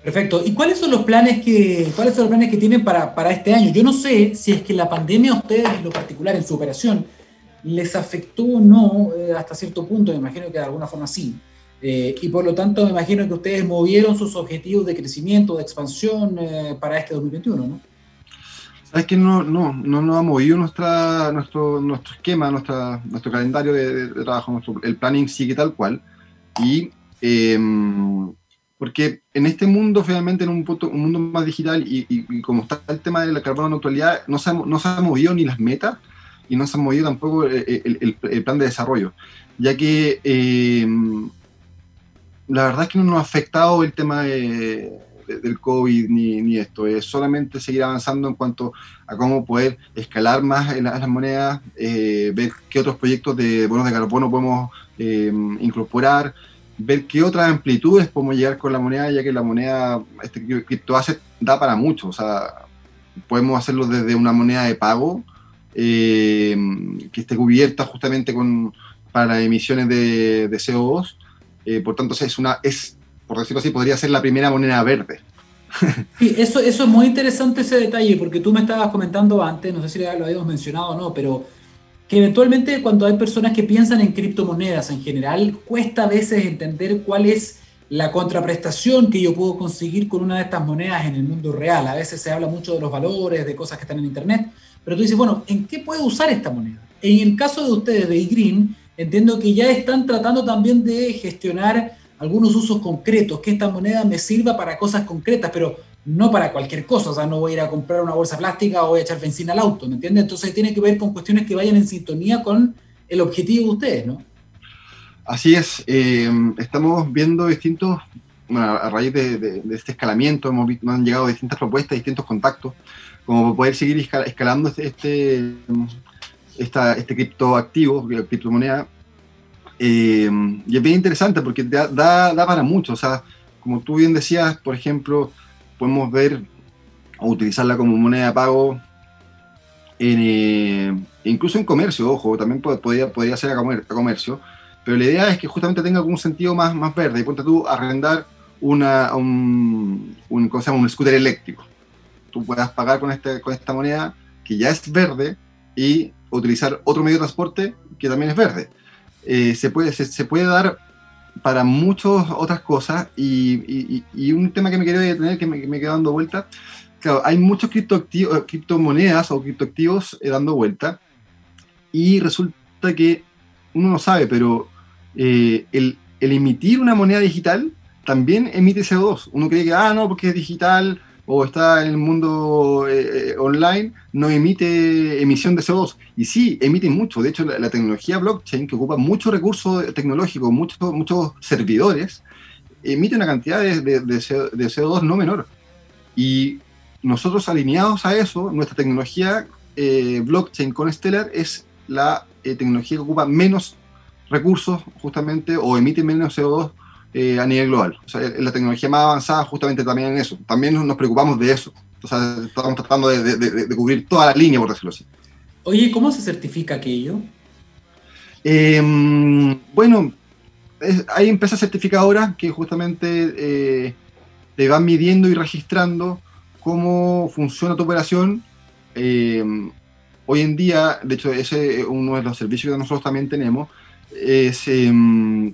Perfecto. ¿Y cuáles son los planes que, cuáles son los planes que tienen para, para este año? Yo no sé si es que la pandemia a ustedes en lo particular, en su operación, les afectó o no eh, hasta cierto punto, me imagino que de alguna forma sí. Eh, y por lo tanto me imagino que ustedes movieron sus objetivos de crecimiento, de expansión eh, para este 2021, ¿no? Sabes que no, no, no nos ha movido nuestra, nuestro, nuestro esquema, nuestra, nuestro calendario de, trabajo, nuestro, el planning sigue tal cual. Y porque en este mundo, finalmente, en un, un mundo más digital y, como está el tema de la carbono neutralidad, no se, no se han movido ni las metas y no se ha movido tampoco el, plan de desarrollo, ya que eh, la verdad es que no nos ha afectado el tema del COVID ni, esto, es solamente seguir avanzando en cuanto a cómo poder escalar más las, monedas, eh, ver qué otros proyectos de bonos de carbono podemos eh, incorporar ver qué otras amplitudes podemos llegar con la moneda, ya que la moneda, este criptoasset, da para mucho. O sea, podemos hacerlo desde una moneda de pago eh, que esté cubierta justamente con, para emisiones de, CO2. Eh, por tanto, es una, es, por decirlo así, podría ser la primera moneda verde. Sí, eso, eso es muy interesante ese detalle, porque tú me estabas comentando antes, no sé si lo habíamos mencionado o no, pero que eventualmente cuando hay personas que piensan en criptomonedas en general, cuesta a veces entender cuál es la contraprestación que yo puedo conseguir con una de estas monedas en el mundo real. A veces se habla mucho de los valores, de cosas que están en Internet, pero tú dices, bueno, ¿en qué puedo usar esta moneda? En el caso de ustedes de eGreen, entiendo que ya están tratando también de gestionar algunos usos concretos, que esta moneda me sirva para cosas concretas, pero no para cualquier cosa, o sea, no voy a ir a comprar una bolsa plástica o voy a echar benzina al auto, ¿me entiendes? Entonces tiene que ver con cuestiones que vayan en sintonía con el objetivo de ustedes, ¿no? Así es, eh, estamos viendo distintos, bueno, a raíz de, este escalamiento hemos nos han llegado distintas propuestas, distintos contactos, como poder seguir escalando este, este, esta, este criptoactivo, criptomoneda, Eh, y es bien interesante porque da, da, para mucho. O sea, como tú bien decías, por ejemplo, podemos ver o utilizarla como moneda de pago en, eh, incluso en comercio, ojo, también podría, podría ser a, comercio, pero la idea es que justamente tenga algún sentido más, más verde. Y ponte tú arrendar una, un, un, un scooter eléctrico. Tú puedas pagar con, este, con esta moneda que ya es verde y utilizar otro medio de transporte que también es verde. Eh, se, puede, se, puede dar para muchas otras cosas y, y, un tema que me quería detener, que me, que me queda dando vuelta, claro, hay muchos criptomonedas o criptoactivos eh, dando vuelta y resulta que uno no sabe, pero eh, el, el, emitir una moneda digital también emite CO2. Uno cree que, ah, no, porque es digital o está en el mundo eh, eh, online, no emite emisión de CO2. Y sí, emite mucho. De hecho, la, tecnología blockchain, que ocupa mucho recurso tecnológico, muchos muchos servidores, emite una cantidad de, de, de CO2 no menor. Y nosotros alineados a eso, nuestra tecnología blockchain con Stellar es la eh, tecnología que ocupa menos recursos justamente o emite menos CO2 eh, a nivel global. O sea, es la tecnología más avanzada justamente también en eso. También nos preocupamos de eso. O sea, estamos tratando de, cubrir toda la línea, por decirlo así. Oye, ¿cómo se certifica aquello? Em, bueno, hay empresas certificadoras que justamente eh, te van midiendo y registrando cómo funciona tu operación. Em, Hoy en día, de hecho, ese es uno de los servicios que nosotros también tenemos. Em,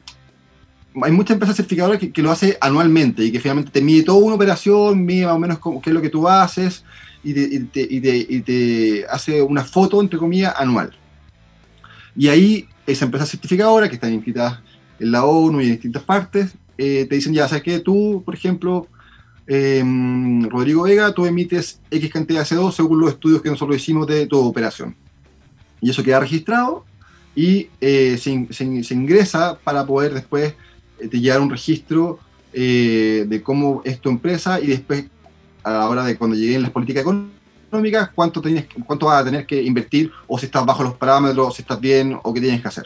hay muchas empresas certificadoras que, lo hace anualmente y que finalmente te mide toda una operación, mide más o menos qué es lo que tú haces y te, hace una foto, entre comillas, anual. Y ahí esa empresa certificadora, que están inscritas en la ONU y en distintas partes, eh, te dicen, ya, ¿sabes qué? Tú, por ejemplo, Em, Rodrigo Vega, tú emites X cantidad de CO2 según los estudios que nosotros hicimos de tu operación. Y eso queda registrado y eh, se, ingresa para poder después eh, te llevar un registro eh, de cómo es tu empresa y después a la hora de cuando lleguen las políticas económicas, cuánto, tienes, cuánto vas a tener que invertir o si estás bajo los parámetros, si estás bien o qué tienes que hacer.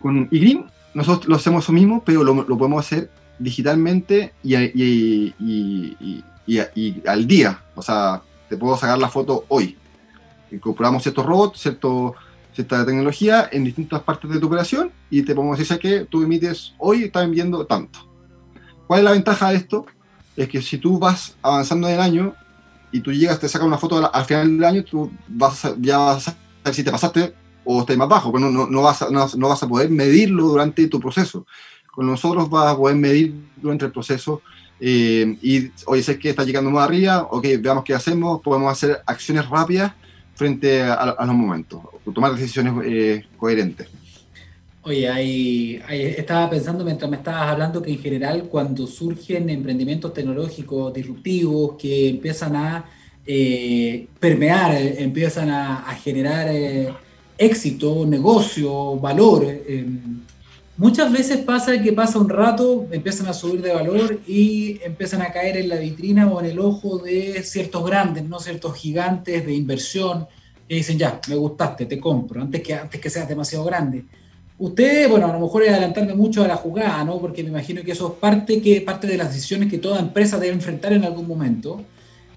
con IGRIM nosotros lo hacemos eso mismo, pero lo, podemos hacer digitalmente y, al día. O sea, te puedo sacar la foto hoy. Incorporamos ciertos robots, cierto, cierta tecnología en distintas partes de tu operación y te podemos decir que tú emites hoy, estás enviando tanto. ¿Cuál es la ventaja de esto? Es que si tú vas avanzando en el año y tú llegas, te sacas una foto al final del año, tú vas ya vas a ver si te pasaste o estás más bajo, pero no, no, vas a, no vas a poder medirlo durante tu proceso con nosotros vas a poder medir durante el proceso eh, y, oye, sé que está llegando más arriba, ok, veamos qué hacemos, podemos hacer acciones rápidas frente a, los momentos, tomar decisiones eh, coherentes. Oye, ahí, estaba pensando mientras me estabas hablando que en general cuando surgen emprendimientos tecnológicos disruptivos que empiezan a eh, permear, empiezan a, generar éxito, negocio, valor, Muchas veces pasa que pasa un rato, empiezan a subir de valor y empiezan a caer en la vitrina o en el ojo de ciertos grandes, no ciertos gigantes de inversión, que dicen, ya, me gustaste, te compro, antes que, antes que seas demasiado grande. Usted, bueno, a lo mejor es adelantarme mucho a la jugada, ¿no? Porque me imagino que eso es parte, que, parte de las decisiones que toda empresa debe enfrentar en algún momento.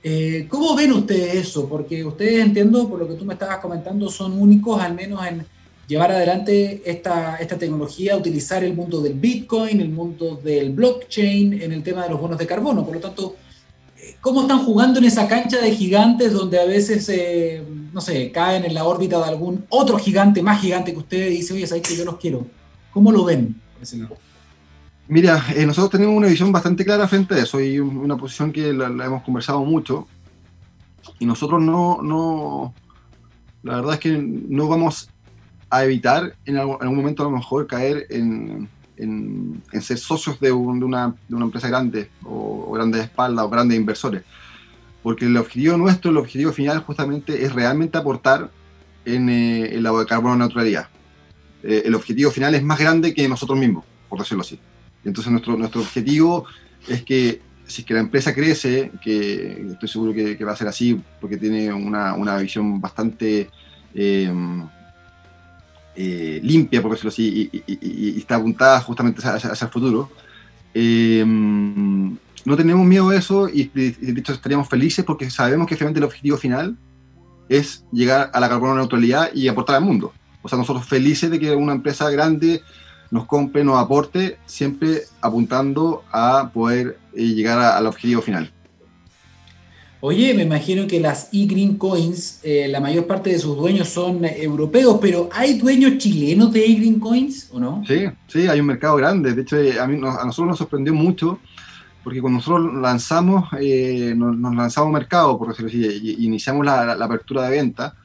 Eh, ¿Cómo ven ustedes eso? Porque ustedes, entiendo, por lo que tú me estabas comentando, son únicos, al menos en, llevar adelante esta, esta tecnología, utilizar el mundo del Bitcoin, el mundo del blockchain en el tema de los bonos de carbono. Por lo tanto, eh, ¿cómo están jugando en esa cancha de gigantes donde a veces, eh, no sé, caen en la órbita de algún otro gigante más gigante que ustedes y dicen, oye, sabéis que yo los quiero? ¿Cómo lo ven? Mira, eh, nosotros tenemos una visión bastante clara frente a eso y una posición que la, hemos conversado mucho. Y nosotros no, no, la verdad es que no vamos a evitar en algún, momento a lo mejor caer en, en, ser socios de, una, de, una, empresa grande o, grandes espaldas o grandes inversores. Porque el objetivo nuestro, el objetivo final justamente es realmente aportar en, eh, en la carbono neutralidad. Eh, el objetivo final es más grande que nosotros mismos, por decirlo así. Entonces nuestro, nuestro objetivo es que si es que la empresa crece, que estoy seguro que, va a ser así, porque tiene una, una visión bastante... Eh, eh, limpia, por decirlo así, y, está apuntada justamente hacia, el futuro. Eh, no tenemos miedo a eso y de hecho estaríamos felices porque sabemos que finalmente el objetivo final es llegar a la carbono neutralidad y aportar al mundo. O sea, nosotros felices de que una empresa grande nos compre, nos aporte, siempre apuntando a poder eh, llegar al objetivo final. Oye, me imagino que las e-green coins, eh, la mayor parte de sus dueños son europeos, pero ¿hay dueños chilenos de e-green coins o no? Sí, sí, hay un mercado grande. De hecho, eh, a, mí, a nosotros nos sorprendió mucho porque cuando nosotros lanzamos, eh, nos, lanzamos mercado, por decirlo así, y, iniciamos la, apertura de venta,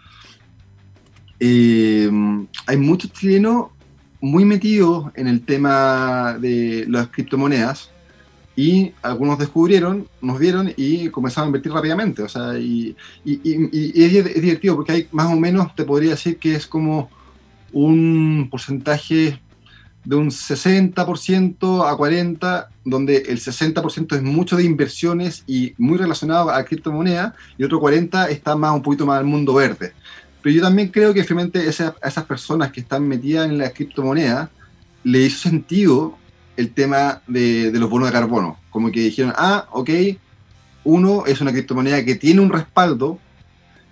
hay muchos chilenos muy metidos en el tema de las criptomonedas y algunos descubrieron, nos vieron y comenzaron a invertir rápidamente. O sea, y, es, divertido porque hay más o menos, te podría decir que es como un porcentaje de un 60% a 40%, donde el 60% es mucho de inversiones y muy relacionado a criptomonedas, y otro 40% está más un poquito más al mundo verde. Pero yo también creo que finalmente esas, esas personas que están metidas en la criptomoneda, le hizo sentido el tema de, los bonos de carbono. Como que dijeron, ah, ok, uno es una criptomoneda que tiene un respaldo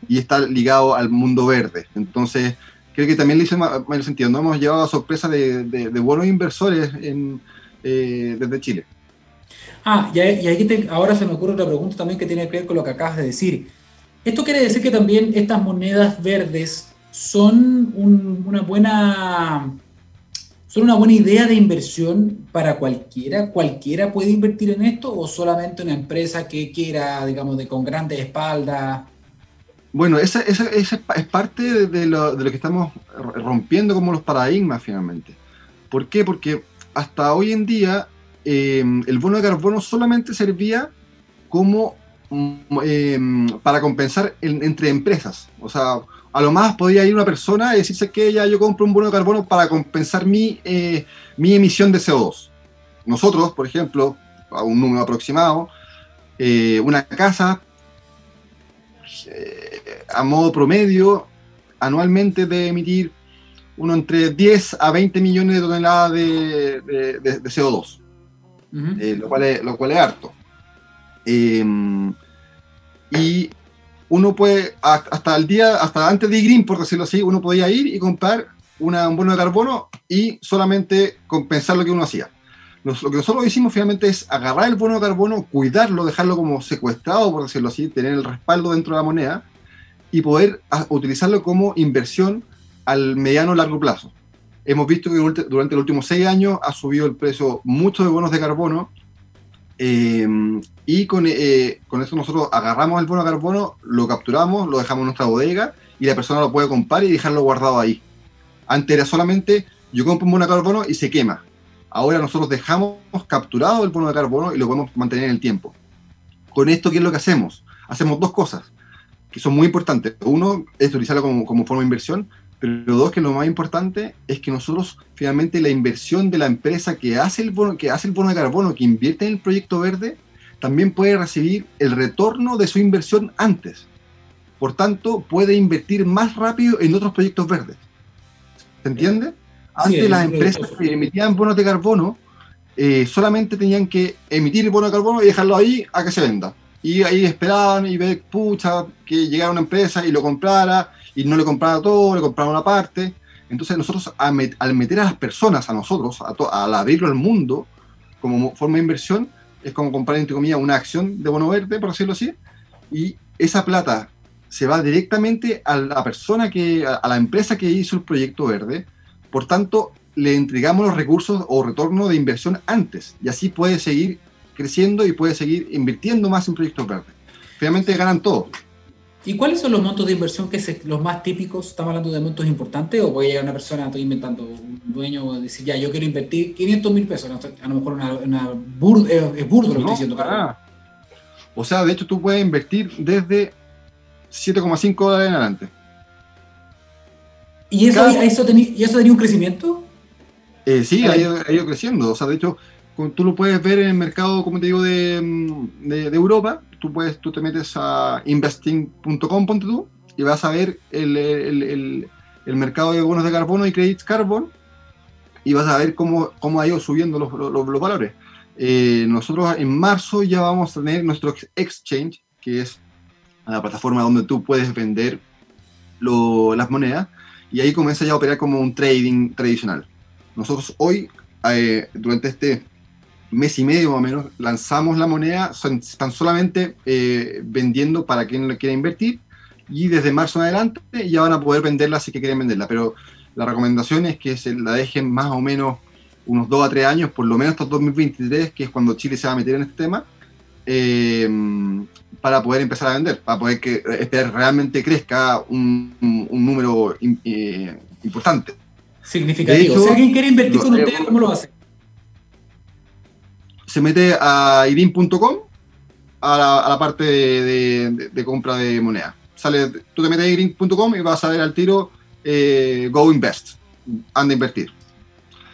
y está ligado al mundo verde. Entonces, creo que también le hizo más, sentido. No hemos llevado a sorpresa de, buenos inversores eh, desde Chile. Ah, y, ahí ahora se me ocurre otra pregunta también que tiene que ver con lo que acabas de decir. Esto quiere decir que también estas monedas verdes son una buena ¿Son una buena idea de inversión para cualquiera? ¿Cualquiera puede invertir en esto o solamente una empresa que quiera, digamos, de, con grandes espaldas? Bueno, esa, es parte de lo, de lo, que estamos rompiendo como los paradigmas finalmente. ¿Por qué? Porque hasta hoy en día em, el bono de carbono solamente servía como mm, em, para compensar entre empresas. O sea, a lo más podría ir una persona y decirse que ya yo compro un bono de carbono para compensar mi, eh, mi emisión de CO2. Nosotros, por ejemplo, a un número aproximado, eh, una casa eh, a modo promedio anualmente de emitir uno entre 10 a 20 millones de toneladas de, de, CO2, lo, cual es, lo cual es harto. y uno puede, hasta el día, hasta antes de Green, por decirlo así, uno podía ir y comprar una, un bono de carbono y solamente compensar lo que uno hacía. lo que nosotros hicimos finalmente es agarrar el bono de carbono, cuidarlo, dejarlo como secuestrado, por decirlo así, tener el respaldo dentro de la moneda y poder utilizarlo como inversión al mediano largo plazo. Hemos visto que durante los últimos seis años ha subido el precio mucho de bonos de carbono eh, y con, eh, con, eso nosotros agarramos el bono de carbono, lo capturamos, lo dejamos en nuestra bodega y la persona lo puede comprar y dejarlo guardado ahí. Antes era solamente yo compro un bono de carbono y se quema. Ahora nosotros dejamos capturado el bono de carbono y lo podemos mantener en el tiempo. Con esto, ¿qué es lo que hacemos? Hacemos dos cosas que son muy importantes. Uno es utilizarlo como, como forma de inversión, pero dos, que lo más importante es que nosotros finalmente la inversión de la empresa que hace el bono, que hace el bono de carbono, que invierte en el proyecto verde, también puede recibir el retorno de su inversión antes. Por tanto, puede invertir más rápido en otros proyectos verdes. ¿Se entiende? Antes las empresas que emitían bonos de carbono eh, solamente tenían que emitir el bono de carbono y dejarlo ahí a que se venda. Y ahí esperaban y ver, pucha, que llegara una empresa y lo comprara y no le compraba todo, le compraba una parte. Entonces nosotros al meter a las personas, a nosotros, a al abrirlo al mundo como forma de inversión, es como comprar, entre comillas, una acción de bono verde, por decirlo así, y esa plata se va directamente a la persona que, a la empresa que hizo el proyecto verde, por tanto, le entregamos los recursos o retorno de inversión antes, y así puede seguir creciendo y puede seguir invirtiendo más en proyectos verdes. Finalmente ganan todos. ¿Y cuáles son los montos de inversión que es los más típicos? ¿Estamos hablando de montos importantes o puede llegar una persona, estoy inventando, un dueño, decir, ya, yo quiero invertir 500 mil pesos? A lo mejor una, una eh, es burdo lo que estoy diciendo. O sea, de hecho tú puedes invertir desde 7,5 dólares en adelante. ¿Y eso, eso, tenía, ¿Y eso tenía un crecimiento? Eh, sí, ha ido, creciendo. O sea, de hecho, tú lo puedes ver en el mercado, como te digo, de, mm, de, de Europa tú, puedes, tú te metes a investing.com, ponte tú, y vas a ver el, el, el mercado de bonos de carbono y credits carbon y vas a ver cómo, cómo ha ido subiendo los, los, valores. Eh, nosotros en marzo ya vamos a tener nuestro exchange, que es la plataforma donde tú puedes vender las monedas, y ahí comienza ya a operar como un trading tradicional. Nosotros hoy, eh, durante este mes y medio más o menos, lanzamos la moneda, son, están solamente eh, vendiendo para quien lo quiera invertir, y desde marzo en adelante ya van a poder venderla si que quieren venderla, pero la recomendación es que se la dejen más o menos unos 2 a 3 años, por lo menos hasta 2023, que es cuando Chile se va a meter en este tema, eh, para poder empezar a vender, para poder que este realmente crezca un, un, número eh, importante. Significativo. si alguien quiere invertir con ustedes, ¿cómo lo hace? Se mete a irin.com a, la, parte de, compra de moneda. Sale, tú te metes a irin.com y vas a ver al tiro eh, Go Invest, anda a invertir.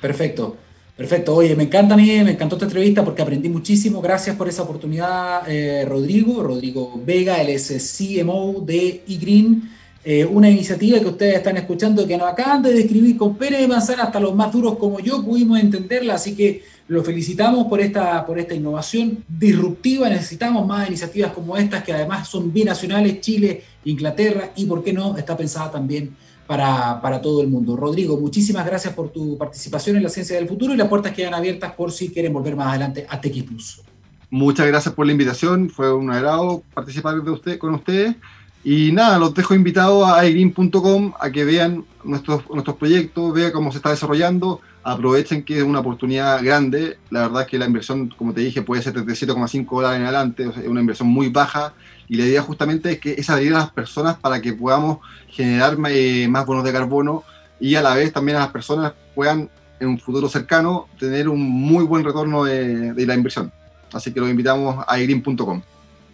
Perfecto. Perfecto, oye, me encanta a mí, me encantó esta entrevista porque aprendí muchísimo. Gracias por esa oportunidad, eh, Rodrigo. Rodrigo Vega, él es CMO de eGreen, eh, una iniciativa que ustedes están escuchando que nos acaban de describir con pere de manzana, hasta los más duros como yo pudimos entenderla. Así que lo felicitamos por esta, por esta innovación disruptiva. Necesitamos más iniciativas como estas que además son binacionales, Chile, Inglaterra y, ¿por qué no?, está pensada también para, todo el mundo. Rodrigo, muchísimas gracias por tu participación en la ciencia del futuro y las puertas quedan abiertas por si quieren volver más adelante a TX. Muchas gracias por la invitación, fue un agrado participar de usted, con ustedes. Y nada, los dejo invitados a igreen.com a que vean nuestros, nuestros proyectos, vean cómo se está desarrollando, aprovechen que es una oportunidad grande. La verdad es que la inversión, como te dije, puede ser de 7,5 dólares en adelante, es una inversión muy baja y la idea justamente es que es abrir a las personas para que podamos generar eh, más bonos de carbono y a la vez también a las personas puedan en un futuro cercano tener un muy buen retorno de, la inversión. Así que los invitamos a green.com.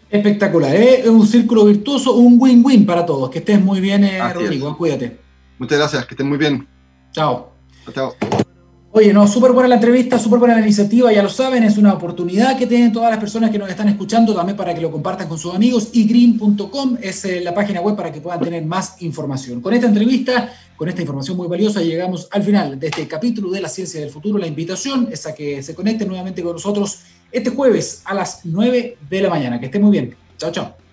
Espectacular, ¿eh? es un círculo virtuoso, un win-win para todos. Que estés muy bien, eh, Rodrigo, cuídate. Muchas gracias, que estén muy bien. Chao. Chao. Oye, no, súper buena la entrevista, súper buena la iniciativa, ya lo saben, es una oportunidad que tienen todas las personas que nos están escuchando también para que lo compartan con sus amigos. Y green.com es eh, la página web para que puedan tener más información. Con esta entrevista, con esta información muy valiosa, llegamos al final de este capítulo de la ciencia del futuro. La invitación es a que se conecten nuevamente con nosotros este jueves a las 9 de la mañana. Que estén muy bien. Chao, chao.